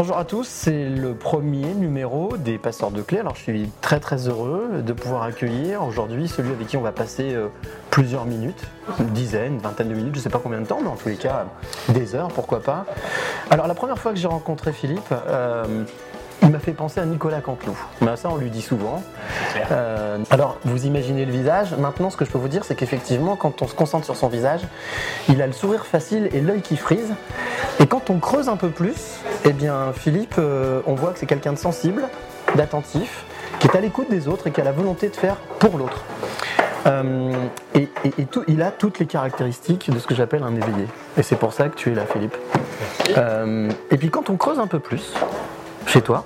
Bonjour à tous, c'est le premier numéro des Passeurs de Clés. Alors je suis très très heureux de pouvoir accueillir aujourd'hui celui avec qui on va passer euh, plusieurs minutes, une dizaine, vingtaine de minutes, je ne sais pas combien de temps, mais en tous les cas des heures, pourquoi pas. Alors la première fois que j'ai rencontré Philippe, euh, il m'a fait penser à Nicolas Canteloup. Mais ça on lui dit souvent. Euh, alors vous imaginez le visage, maintenant ce que je peux vous dire c'est qu'effectivement quand on se concentre sur son visage, il a le sourire facile et l'œil qui frise. Et quand on creuse un peu plus, eh bien Philippe, euh, on voit que c'est quelqu'un de sensible, d'attentif, qui est à l'écoute des autres et qui a la volonté de faire pour l'autre. Euh, et et- et tout- il a toutes les caractéristiques de ce que j'appelle un éveillé. Et c'est pour ça que tu es là, Philippe. Euh, et puis quand on creuse un peu plus, chez toi,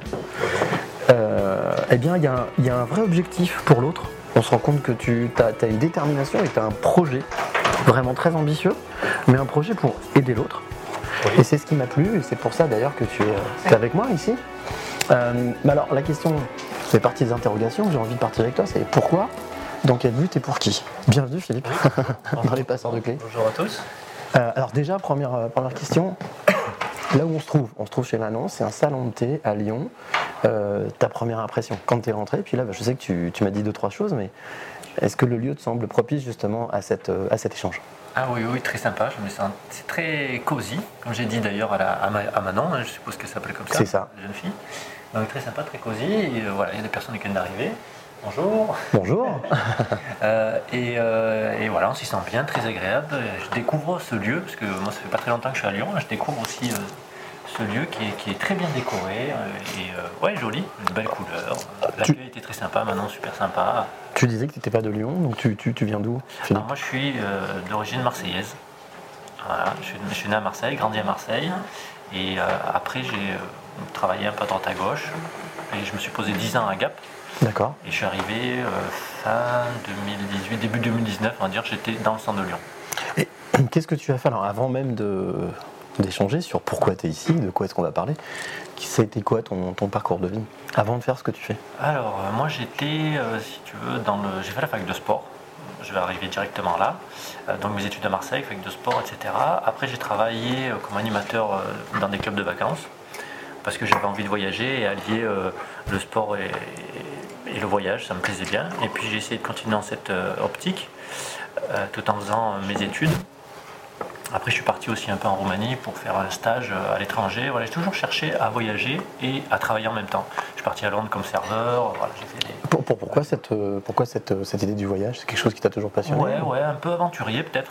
euh, eh bien il y, a un- il y a un vrai objectif pour l'autre. On se rend compte que tu as, une détermination et tu as un projet vraiment très ambitieux, mais un projet pour aider l'autre. Et c'est ce qui m'a plu, et c'est pour ça d'ailleurs que tu es, euh, avec moi ici. Euh, mais alors la question fait partie des interrogations, j'ai envie de partir avec toi, c'est pourquoi, dans quel but et pour qui? Bienvenue Philippe, dans les passeurs de clés. Bonjour à tous. Euh, alors déjà, première, première question, là où on se trouve, on se trouve chez Manon, c'est un salon de thé à Lyon. Euh, ta première impression quand tu es rentré, puis là bah, je sais que tu, tu m'as dit deux, trois choses, mais est-ce que le lieu te semble propice justement à, cette, euh, à cet échange? Ah oui, oui, très sympa. C'est très cosy, comme j'ai dit d'ailleurs à, Manon, hein, je suppose que ça s'appelait comme ça. C'est ça. la Jeune fille. Donc très sympa, très cosy. Et, euh, voilà, il y a des personnes qui viennent d'arriver. Bonjour. Bonjour Euh, et, euh, et voilà, on s'y sent bien, très agréable. Je découvre ce lieu, parce que moi ça fait pas très longtemps que je suis à Lyon, je découvre aussi euh, ce lieu qui est, qui est très bien décoré et ouais, joli, de belles couleurs. L'accueil était très sympa, maintenant super sympa. Tu disais que tu n'étais pas de Lyon, donc tu, tu- tu viens d'où Alors moi je suis d'origine marseillaise. Voilà, je, suis, je suis né à Marseille, grandi à Marseille. Et après j'ai travaillé un peu à droite à gauche. Et je me suis posé 10 ans à Gap. D'accord. Et je suis arrivé euh, fin 2018, début 2019, on va dire, j'étais dans le centre de Lyon. Et qu'est-ce que tu as fait alors avant même de d'échanger sur pourquoi tu es ici, de quoi est-ce qu'on va parler Ça a été quoi ton, ton parcours de vie avant de faire ce que tu fais? Alors, euh, moi j'étais, euh, si tu veux, dans le. J'ai fait la fac de sport. Je vais arriver directement là. Euh, donc mes études à Marseille, fac de sport, etc. Après, j'ai travaillé euh, comme animateur euh, dans des clubs de vacances parce que j'avais envie de voyager et allier euh, le sport et, et le voyage, ça me plaisait bien. Et puis j'ai essayé de continuer dans cette euh, optique euh, tout en faisant euh, mes études. Après, je suis parti aussi un peu en Roumanie pour faire un stage à l'étranger. Voilà, j'ai toujours cherché à voyager et à travailler en même temps. Je suis parti à Londres comme serveur. Voilà, j'ai fait des... Pour- pour- pourquoi cette, pourquoi cette, cette idée du voyage? C'est quelque chose qui t'a toujours passionné? Ouais, ouais, un peu aventurier peut-être.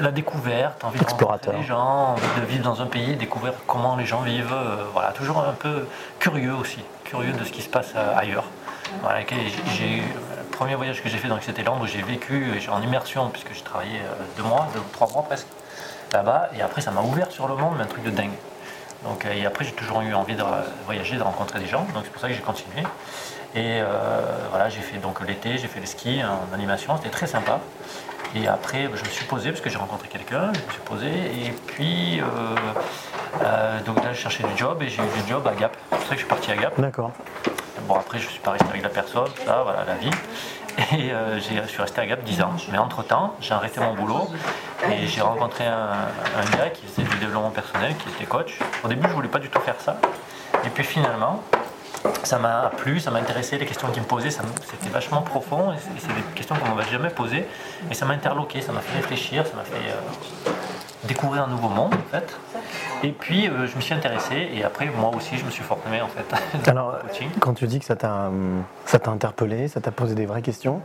La découverte, envie de Explorateur. les gens, envie de vivre dans un pays, découvrir comment les gens vivent. voilà, toujours un peu curieux aussi, curieux de ce qui se passe ailleurs. Le premier voyage que j'ai fait, donc c'était Londres, où j'ai vécu en immersion puisque j'ai travaillé euh, deux mois, deux, trois mois presque là-bas, et après ça m'a ouvert sur le monde, mais un truc de dingue. Donc, euh, et après j'ai toujours eu envie de voyager, de rencontrer des gens, donc c'est pour ça que j'ai continué. Et euh, voilà, j'ai fait donc l'été, j'ai fait le ski en animation, c'était très sympa. Et après, je me suis posé parce que j'ai rencontré quelqu'un, je me suis posé. Et puis, donc là, je cherchais du job et j'ai eu du job à Gap. C'est pour ça que je suis parti à Gap. D'accord. Bon, après, je suis pas resté avec la personne, ça, voilà, la vie. Et euh, je suis resté à Gap 10 ans. Mais entre-temps, j'ai arrêté mon boulot et j'ai rencontré un, gars qui faisait du développement personnel, qui était coach. Au début, je voulais pas du tout faire ça. Et puis finalement, ça m'a plu, ça m'a intéressé, les questions qu'il me posait, c'était vachement profond, et c'est des questions qu'on ne m'avait jamais posées, et ça m'a interloqué, ça m'a fait réfléchir, ça m'a fait euh, découvrir un nouveau monde en fait. Et puis euh, je me suis intéressé et après moi aussi je me suis formé en fait. Alors, quand tu dis que ça t'a hum, ça t'a interpellé, ça t'a posé des vraies questions,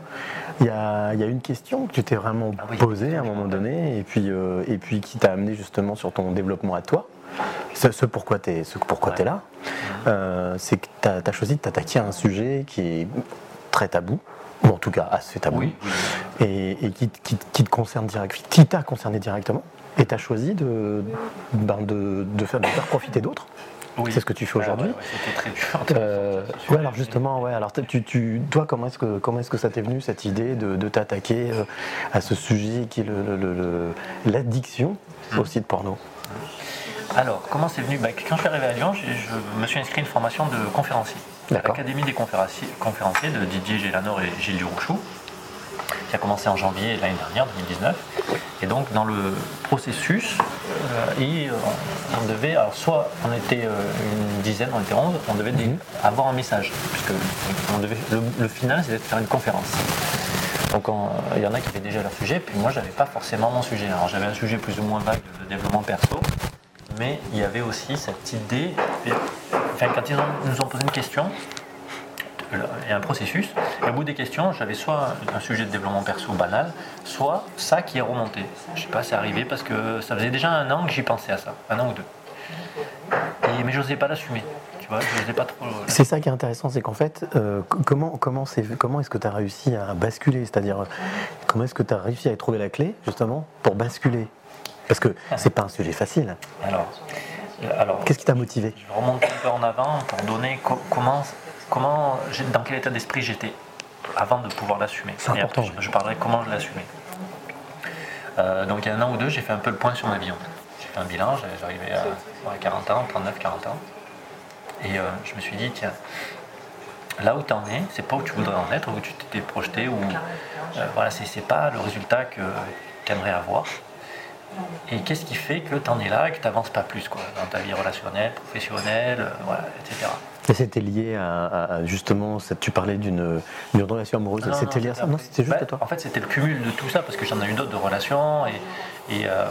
il y a, y a une question que tu t'es vraiment Ah oui. posée à un moment donné et puis, euh, et puis qui t'a amené justement sur ton développement à toi. Ce, ce pourquoi tu es, ce pourquoi Ouais. t'es là, euh, c'est que tu as, choisi de t'attaquer à un sujet qui est très tabou, ou en tout cas assez tabou, oui. et, et qui, qui- qui te concerne direct, qui t'a concerné directement. Et tu as choisi de, ben, de, de faire, de faire profiter d'autres. Oui. C'est ce que tu fais Ouais, aujourd'hui. ouais, très dur. Euh, ouais, alors justement, ouais, alors tu, tu- toi, comment est-ce que comment est-ce que ça t'est venu cette idée de, de t'attaquer euh, à ce sujet qui est le- le- le- le- l'addiction Hmm. au site porno? Alors, comment c'est venu? Bah, Quand je suis arrivé à Lyon, j'ai- je me suis inscrit à une formation de conférencier. L'Académie des conférenciers, conférenciers de Didier Gélanor et Gilles Durouchou, qui a commencé en janvier l'année dernière, 2019. Et donc, dans le processus, euh, et, euh, on devait, alors soit on était euh, une dizaine, on était 11, on devait dé- avoir un message, puisque on devait, le, le final, c'était de faire une conférence. Donc on- il y en a qui avaient déjà leur sujet, puis moi j'avais pas forcément mon sujet. Alors j'avais un sujet plus ou moins vague de développement perso, mais il y avait aussi cette idée, et- enfin quand ils ont- nous ont posé une question, il y a un processus, et au bout des questions, j'avais soit un sujet de développement perso banal, soit ça qui est remonté. Je sais pas, c'est arrivé parce que ça faisait déjà un an que j'y pensais à ça, un an ou deux. Et, mais je n'osais pas l'assumer, tu vois, je n'osais pas trop. C'est ça qui est intéressant, c'est qu'en fait, euh, comment, comment, c'est- comment est-ce que tu as réussi à basculer? C'est-à-dire, euh, comment est-ce que tu as réussi à trouver la clé, justement, pour basculer? Parce que c'est pas un sujet facile. Alors, euh, alors Qu'est-ce qui t'a motivé? Je remonte un peu en avant pour donner co- comment, comment dans quel état d'esprit j'étais avant de pouvoir l'assumer. Et après, je, je parlerai comment je assumé. Euh, donc il y a un an ou deux, j'ai fait un peu le point sur ma vie. en fait. J'ai fait un bilan, j'arrivais à ouais, 40 ans, 39, 40 ans. Et euh, je me suis dit, tiens, là où tu en es, c'est pas où tu voudrais en être, où tu t'étais projeté, ou euh, voilà, c'est pas le résultat que tu aimerais avoir. Et qu'est-ce qui fait que tu en es là et que tu n'avances pas plus quoi, dans ta vie relationnelle, professionnelle, euh, voilà, etc. Et c'était lié à, à- à, justement, tu parlais d'une relation amoureuse, c'était lié à ça Non, c'était juste Bah, à toi En fait, c'était le cumul de tout ça parce que j'en ai eu d'autres de relations et, et, euh,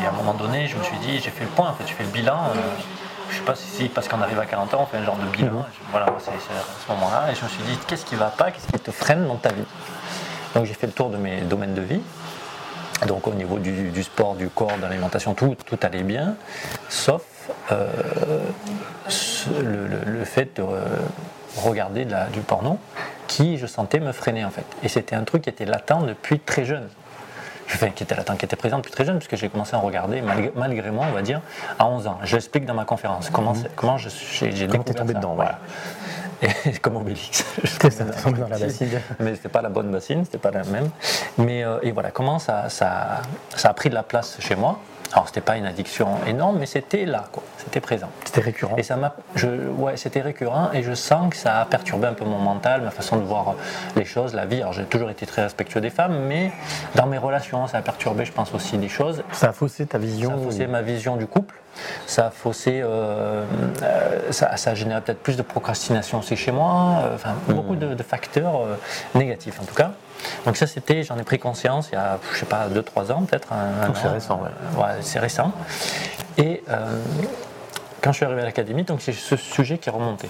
et à un moment donné, je me suis dit, j'ai fait le point, en fait, j'ai fait le bilan. euh, je sais pas si, parce qu'on arrive à 40 ans, on fait un genre de bilan. Je- Voilà, c'est c'est à ce moment-là. Et je me suis dit, qu'est-ce qui va pas, qu'est-ce qui te freine dans ta vie? Donc j'ai fait le tour de mes domaines de vie. Donc au niveau du, du sport, du corps, de l'alimentation, tout, tout allait bien, sauf euh, le, le- le fait de euh, regarder de la- du porno qui, je sentais, me freinait en fait. Et c'était un truc qui était latent depuis très jeune. Enfin, qui était latent, qui était présent depuis très jeune, puisque j'ai commencé à en regarder, malgré, malgré moi, on va dire, à 11 ans. Je l'explique dans ma conférence, comment, c'est- comment je- j'ai j'ai Comment t'es découvert tombé ça. dedans, Voilà. Et comme Obélix. T'es tombé dans la bassine. Mais c'était pas la bonne bassine, c'était pas la même. Mais euh, et voilà, comment ça, ça, ça a pris de la place chez moi. Alors c'était pas une addiction énorme, mais c'était là, quoi. C'était présent. C'était récurrent. Et ça m'a, je, ouais, c'était récurrent et je sens que ça a perturbé un peu mon mental, ma façon de voir les choses, la vie. Alors j'ai toujours été très respectueux des femmes, mais dans mes relations, ça a perturbé, je pense aussi des choses. Ça a faussé ta vision Ça a faussé ma vision du couple. Ça a faussé, euh, euh, ça, ça a généré peut-être plus de procrastination aussi chez moi. euh, Enfin, beaucoup de, de facteurs euh, négatifs en tout cas. Donc ça, c'était, j'en ai pris conscience il y a, je sais pas, 2-3 ans peut-être. c'est récent, ouais. Ouais, c'est récent. Et euh, quand je suis arrivé à l'académie, donc c'est ce sujet qui est remonté.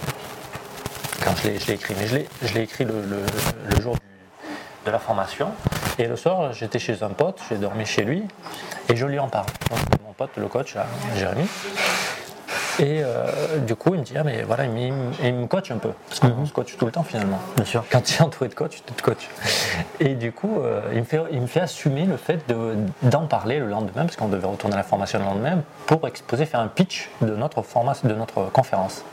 Quand je l'ai écrit, mais je l'ai- je l'ai écrit le, le- le jour du- de la formation. Et le soir, j'étais chez un pote, j'ai dormi chez lui, et je lui en parle. Donc, mon pote, le coach, là, Jérémy. Et euh, du coup, il me dit, ah mais voilà, il me, il me- il coach un peu. Parce qu'on se coach tout le temps finalement. Bien sûr. Quand tu es entouré de coach, tu te coaches. Et du coup, euh, il, me fait, il me fait assumer le fait de- d'en parler le lendemain, parce qu'on devait retourner à la formation le lendemain, pour exposer, faire un pitch de notre, formation, de notre conférence.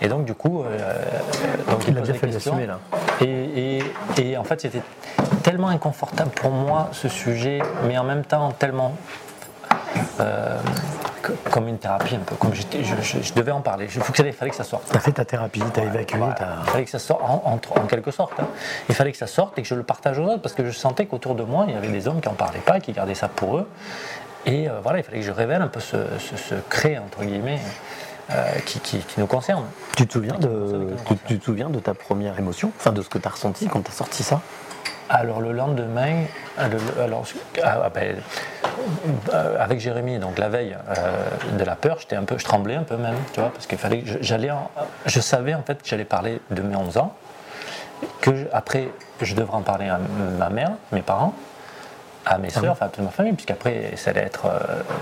Et donc, du coup, euh, donc, Il a pose bien fait l'assumer là. Et, et- et en fait, c'était tellement inconfortable pour moi ce sujet, mais en même temps tellement euh, comme une thérapie un peu. Comme je, je- je devais en parler. Il faut que ça- il fallait que ça sorte. T'as fait ta thérapie, t'as évacué, Voilà. t'as. Il fallait que ça sorte en, en- en quelque sorte. hein. Il fallait que ça sorte et que je le partage aux autres parce que je sentais qu'autour de moi, il y avait des hommes qui n'en parlaient pas, qui gardaient ça pour eux. Et euh, voilà, il fallait que je révèle un peu ce, ce secret, entre guillemets, euh, qui, qui- qui nous concerne. Tu te souviens de, tu, tu te souviens de ta première émotion, enfin de ce que t'as ressenti quand t'as sorti ça? Alors le lendemain, euh, alors, ah, ah, ben, euh, avec Jérémy, donc la veille euh, de la peur, j'étais un peu, je tremblais un peu même, tu vois, parce qu'il fallait, que je- j'allais, je savais en fait que j'allais parler de mes 11 ans, que je- après je devrais en parler à ma mère, mes parents, à mes soeurs, enfin à toute ma famille, puisqu'après ça allait être, euh,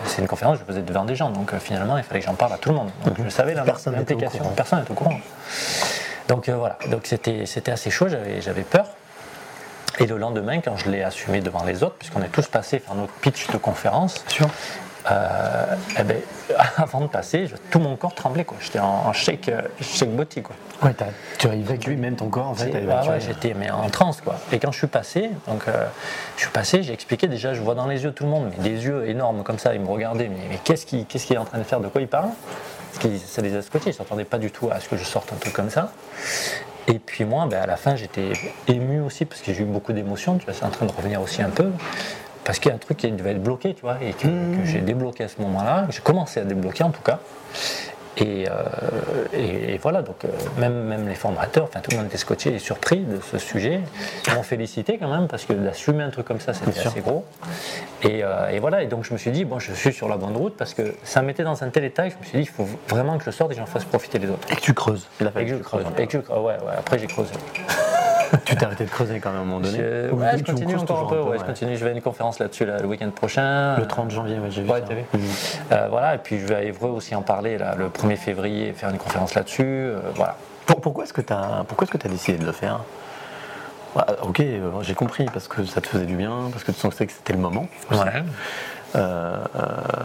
c'est une conférence, je faisais devant des gens, donc euh, finalement il fallait que j'en parle à tout le monde. Donc je savais l'implication, personne n'était au courant. Donc euh, voilà, donc c'était c'était assez chaud, j'avais j'avais peur. Et le lendemain, quand je l'ai assumé devant les autres, puisqu'on est tous passés faire notre pitch de conférence, euh, eh ben, avant de passer, je- tout mon corps tremblait. quoi. J'étais en, en shake, shake body. Quoi. Ouais, tu as évacué même ton corps en fait. T'as ouais, j'étais mais en transe quoi. Et quand je suis passé, donc euh, je suis passé, j'ai expliqué déjà, je vois dans les yeux tout le monde, mais des yeux énormes comme ça, ils me regardaient, mais, mais qu'est-ce qu'il est en train de faire, de quoi il parle Parce que ça les a scotchés, ils s'attendaient pas du tout à ce que je sorte un truc comme ça. Et puis moi, ben, à la fin, j'étais ému aussi parce que j'ai eu beaucoup d'émotions, tu vois, c'est en train de revenir aussi un peu. Parce qu'il y a un truc qui devait être bloqué, tu vois, et que, que j'ai débloqué à ce moment-là, que j'ai commencé à débloquer en tout cas. Et, euh, et- et voilà, donc euh, même, même les formateurs, enfin tout le monde était scotché et surpris de ce sujet. Ils m'ont félicité quand même parce que d'assumer un truc comme ça, c'était assez gros. Et, euh, et voilà, et donc je me suis dit, bon, je suis sur la bonne route parce que ça mettait dans un tel état que je me suis dit, il faut vraiment que je sorte et j'en fasse profiter les autres. Et que tu creuses. Il a Et que je creuse. peu. Et que je creuse. Ouais, ouais, après j'ai creusé. Tu t'es arrêté de creuser quand même à un moment donné. Je, ouais, continue encore un toujours peu, ouais, je continue. Je vais à une conférence là-dessus là, le week-end prochain. Le 30 janvier, ouais, j'ai vu Ouais, ça. vu. Euh, voilà, et puis je vais à Évreux aussi en parler là, le 1er février, faire une conférence là-dessus. euh, voilà. Pour- pourquoi est-ce que tu as, pourquoi est-ce que as décidé de le faire? Ouais, Ok, euh, j'ai compris, parce que ça te faisait du bien, parce que tu sentais que c'était le moment. Ouais. Euh,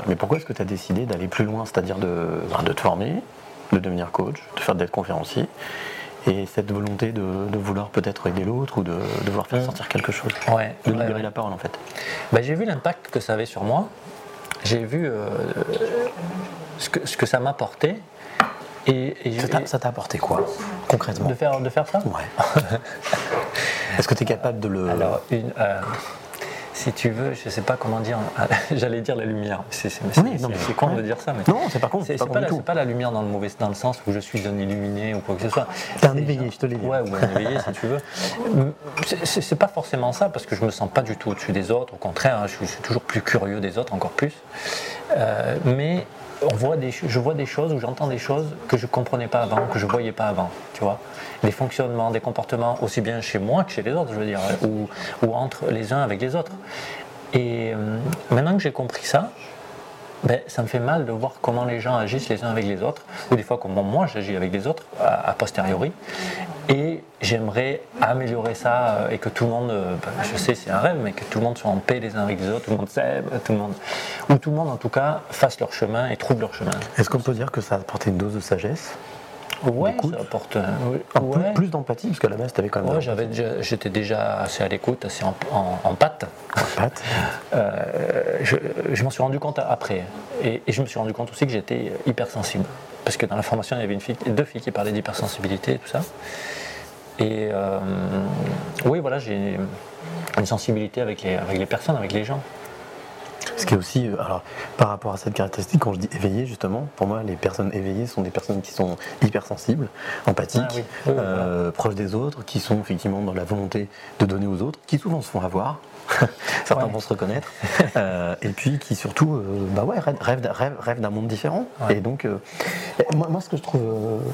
mais pourquoi est-ce que tu as décidé d'aller plus loin, c'est-à-dire de, de te former, de devenir coach, de faire d'être conférencier? Et cette volonté de, de vouloir peut-être aider l'autre ou de, de vouloir faire Mhm. sortir quelque chose, Ouais, de libérer ouais. la parole en fait. Bah, j'ai vu l'impact que ça avait sur moi. J'ai vu euh, ce, que, ce que ça m'apportait. Et, et- Ça t'a- et- Ça t'a apporté quoi, concrètement? De, faire, de faire ça? Ouais. Est-ce que tu es capable de le. Alors, une, euh, si tu veux, je sais pas comment dire, j'allais dire la lumière. C'est Oui, con de dire ça, mais Non, c'est pas con, c'est pas pas, la- pas lumière dans le mauvais dans le sens où je suis un illuminé ou quoi que ce soit. T'es un éveillé, je te l'ai dit. Ouais, ou un éveillé si tu veux. C'est- pas forcément ça parce que je me sens pas du tout au-dessus des autres. Au contraire, hein, je suis, je suis toujours plus curieux des autres, encore plus. Euh, mais on voit des, je vois des choses ou j'entends des choses que je comprenais pas avant, que je voyais pas avant, tu vois. Des fonctionnements, des comportements, aussi bien chez moi que chez les autres, je veux dire, ou, ou entre les uns avec les autres. Et euh, maintenant que j'ai compris ça, ben, ça me fait mal de voir comment les gens agissent les uns avec les autres, ou des fois comment moi j'agis avec les autres, a, posteriori. Et j'aimerais améliorer ça euh, et que tout le monde, euh, ben, je sais c'est un rêve, mais que tout le monde soit en paix les uns avec les autres, tout le monde s'aime, tout le monde, ou tout le monde en tout cas fasse leur chemin et trouve leur chemin. Est-ce qu'on peut dire que ça a apporté une dose de sagesse? Ouais, ça apporte. Un peu ouais. plus d'empathie, parce qu'à la base, tu avais quand même. Ouais, j'avais déjà- j'étais déjà assez à l'écoute, assez en, en, en patte. Pat. Euh, je je m'en suis rendu compte après. Et, et je me suis rendu compte aussi que j'étais hypersensible. Parce que dans la formation, il y avait une fille, deux filles qui parlaient d'hypersensibilité et tout ça. Et euh, oui, voilà, j'ai une sensibilité avec les, avec les personnes, avec les gens. Ce qui est aussi, euh, alors, par rapport à cette caractéristique, quand je dis éveillé, justement, pour moi, les personnes éveillées sont des personnes qui sont hypersensibles, empathiques, Ah oui, oui, euh, proches des autres, qui sont effectivement dans la volonté de donner aux autres, qui souvent se font avoir. Certains Ouais. vont se reconnaître. Euh, et puis qui surtout euh, bah ouais, rêvent, rêvent d'un- rêvent- rêvent d'un monde différent. Ouais. Et donc, moi, moi, ce que je trouve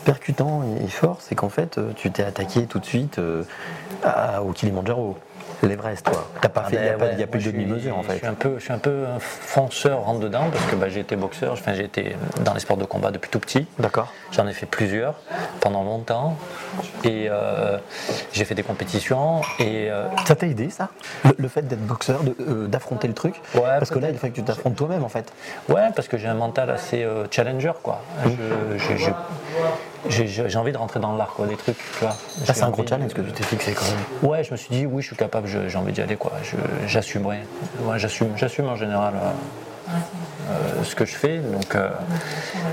percutant et, fort, c'est qu'en fait, tu t'es attaqué tout de suite à- au Kilimanjaro. L'Everest, toi. T'as pas Ah fait, il n'y a, ben ouais, y a plus de je demi-mesure en Je fait. suis un peu, je suis un peu un fonceur rentre dedans parce que bah, j'ai été boxeur, enfin, j'ai été dans les sports de combat depuis tout petit. D'accord. J'en ai fait plusieurs pendant longtemps et euh, j'ai fait des compétitions et euh, Ça t'a aidé ça? Le, le fait d'être boxeur, euh, d'affronter le truc? Ouais, Parce que là, il faut que tu t'affrontes toi-même en fait. ouais parce que j'ai un mental assez challenger quoi. Je- je- je- j'ai, envie de rentrer dans l'art quoi, des trucs, tu vois. Ah, c'est un gros de- challenge que tu t'es fixé quand même. Ouais, je me suis dit oui, je suis capable, j'ai envie d'y aller quoi. J'assumerai. Ouais, j'assume, j'assume en général. euh, euh, ce que je fais. Donc, euh,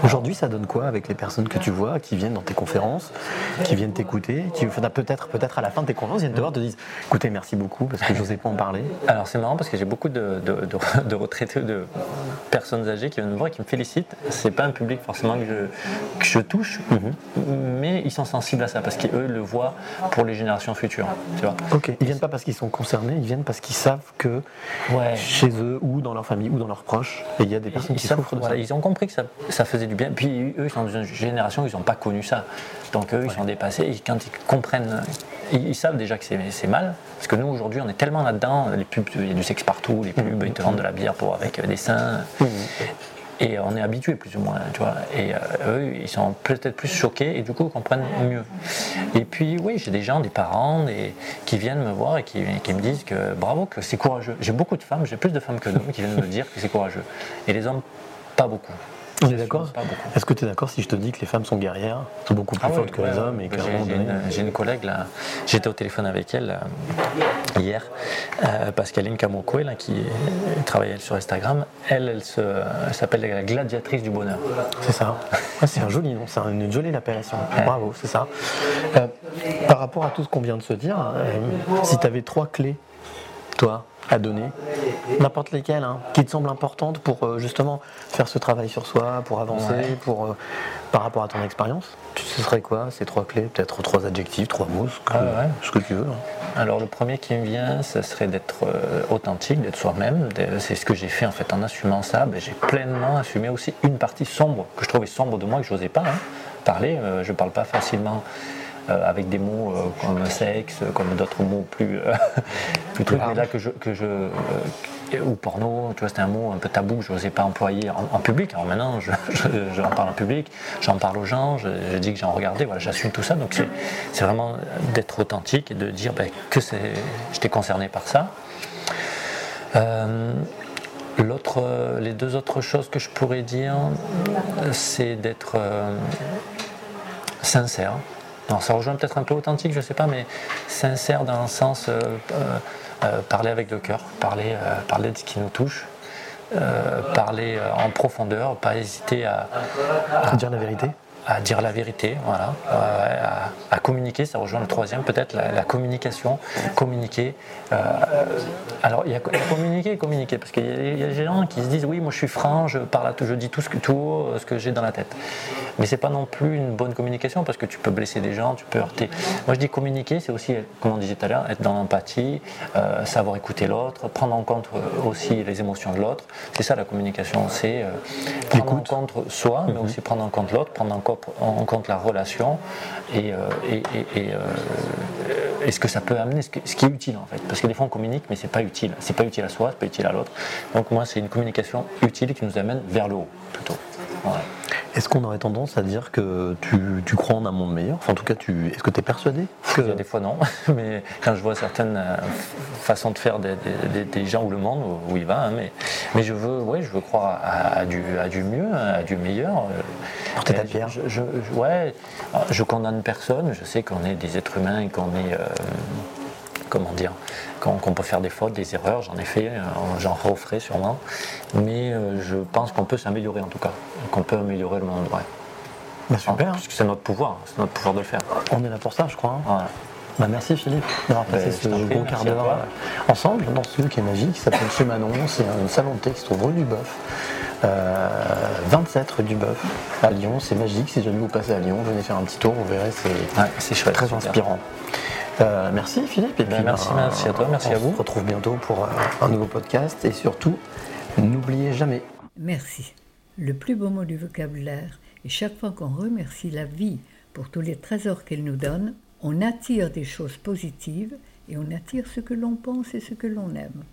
Aujourd'hui, ça donne quoi avec les personnes que tu vois, qui viennent dans tes conférences, qui viennent t'écouter, qui peut-être peut-être à la fin de tes conférences viennent te voir, te disent écoutez, merci beaucoup parce que j'osais pas en parler. Alors c'est marrant parce que j'ai beaucoup de, de, de- de retraités, de personnes âgées qui viennent me voir et qui me félicitent. C'est pas un public forcément que je, que je touche, mais ils sont sensibles à ça parce qu'eux le voient pour les générations futures. Tu vois. Ok, ils viennent pas parce qu'ils sont concernés, ils viennent parce qu'ils savent que Ouais. chez eux ou dans leur famille ou dans leurs proches, il y a des personnes qui souffrent de voilà, ça. ils ont compris que ça, ça faisait du bien. Puis eux, ils sont dans une génération, ils n'ont pas connu ça. Donc eux, ils sont dépassés. Et quand ils comprennent, ils, ils savent déjà que c'est c'est mal. Parce que nous, aujourd'hui, on est tellement là-dedans. Les pubs, il y a du sexe partout. Les pubs, ils te vendent de la bière pour, avec des seins. Et on est habitué plus ou moins, tu vois. Et euh, eux, ils sont peut-être plus choqués et du coup, ils comprennent mieux. Et puis, oui, j'ai des gens, des parents, qui viennent me voir et qui me disent que bravo, que c'est courageux. J'ai beaucoup de femmes, j'ai plus de femmes que d'hommes qui viennent me dire que c'est courageux. Et les hommes, pas beaucoup. On est d'accord. Est-ce que tu es d'accord si je te dis que les femmes sont guerrières, sont beaucoup plus Ah fortes que ouais, les hommes et un J'ai une, collègue là, j'étais au téléphone avec elle euh, hier, euh, Pascaline là, qui travaille elle, sur Instagram. Elle, elle s'appelle la gladiatrice du bonheur. C'est ça. Ouais, c'est un joli nom, c'est une jolie appellation. Bravo, c'est ça. Euh, par rapport à tout ce qu'on vient de se dire, euh, si tu avais trois clés, toi, à donner, n'importe lesquelles, hein, qui te semblent importantes pour euh, justement faire ce travail sur soi, pour avancer, Ouais. pour, euh, par rapport à ton expérience, ce serait quoi ces trois clés Peut-être trois adjectifs, trois mots, ce que, Ah ouais. ce que tu veux. hein. Alors le premier qui me vient, ce serait d'être euh, authentique, d'être soi-même. C'est ce que j'ai fait en fait en assumant ça. Ben, j'ai pleinement assumé aussi une partie sombre que je trouvais sombre de moi que je n'osais pas hein, parler. Je ne parle pas facilement avec des mots euh, comme sexe, comme d'autres mots plus, euh, plus trucs. Là que je, que je euh, ou porno, tu vois, c'était un mot un peu tabou que je n'osais pas employer en, public. Alors maintenant, je, je- j'en parle en public, j'en parle aux gens, je, je dis que j'en regardé, voilà, j'assume tout ça. Donc c'est, vraiment d'être authentique et de dire ben, que j'étais concerné par ça. Euh, l'autre, euh, les deux autres choses que je pourrais dire, euh, c'est d'être euh, sincère. Ça rejoint peut-être un peu authentique, je ne sais pas, mais sincère dans le sens euh, euh, euh, parler avec le cœur, parler, parler de ce qui nous touche, parler en profondeur, pas hésiter à- Dire la vérité à dire la vérité, voilà, euh, à, à communiquer, ça rejoint le troisième peut-être, la, la communication, communiquer. euh, alors il y a communiquer et communiquer, parce qu'il y, a- il y a des gens qui se disent oui moi je suis franc, je parle à tout, je dis tout ce que tout haut, ce que j'ai dans la tête. Mais c'est pas non plus une bonne communication parce que tu peux blesser des gens, tu peux heurter. Moi je dis communiquer, c'est aussi, comme on disait tout à l'heure, être dans l'empathie, euh, savoir écouter l'autre, prendre en compte euh, aussi les émotions de l'autre. C'est ça la communication, c'est euh, prendre en compte soi, mais aussi prendre en compte l'autre, prendre en compte, en compte la relation et, euh, et, euh, ce que ça peut amener, ce, qui est utile en fait. Parce que des fois on communique, mais c'est pas utile. C'est pas utile à soi, c'est pas utile à l'autre. Donc moi c'est une communication utile qui nous amène vers le haut plutôt. Est-ce qu'on aurait tendance à dire que tu, tu crois en un monde meilleur? Enfin, en tout cas, tu, est-ce que tu es persuadé que... Il y a des fois non, mais quand je vois certaines euh, façons de faire des, des- des- des gens ou le monde où il va, hein, mais, mais je veux, ouais, je veux croire à, à du, à du mieux, à du meilleur. euh, Porter ta pierre. Je, je- je- ouais, alors, je condamne personne. Je sais qu'on est des êtres humains et qu'on est, euh, comment dire, qu'on peut faire des fautes, des erreurs. J'en ai fait, euh, j'en referai sûrement, mais euh, je pense qu'on peut s'améliorer en tout cas, qu'on peut améliorer le monde. Ouais. Bah, super. Puisque c'est notre pouvoir, c'est notre pouvoir de le faire. On est là pour ça, je crois. hein. Bah, merci Philippe d'avoir passé Ben, ce merci quart d'heure euh, ensemble dans ce lieu qui est magique, qui s'appelle Chez Manon. C'est un salon de thé qui se trouve rue du euh, 27 rue du Bœuf à Lyon. C'est magique. Si jamais vous passez à Lyon, venez faire un petit tour, vous verrez, c'est Ouais, très inspirant. Euh, merci Philippe. Et Ben, puis, merci, ben, merci à toi, merci on à vous. se retrouve bientôt pour euh, un nouveau podcast. Et surtout, n'oubliez jamais, Merci. Le plus beau mot du vocabulaire est chaque fois qu'on remercie la vie pour tous les trésors qu'elle nous donne, on attire des choses positives et on attire ce que l'on pense et ce que l'on aime.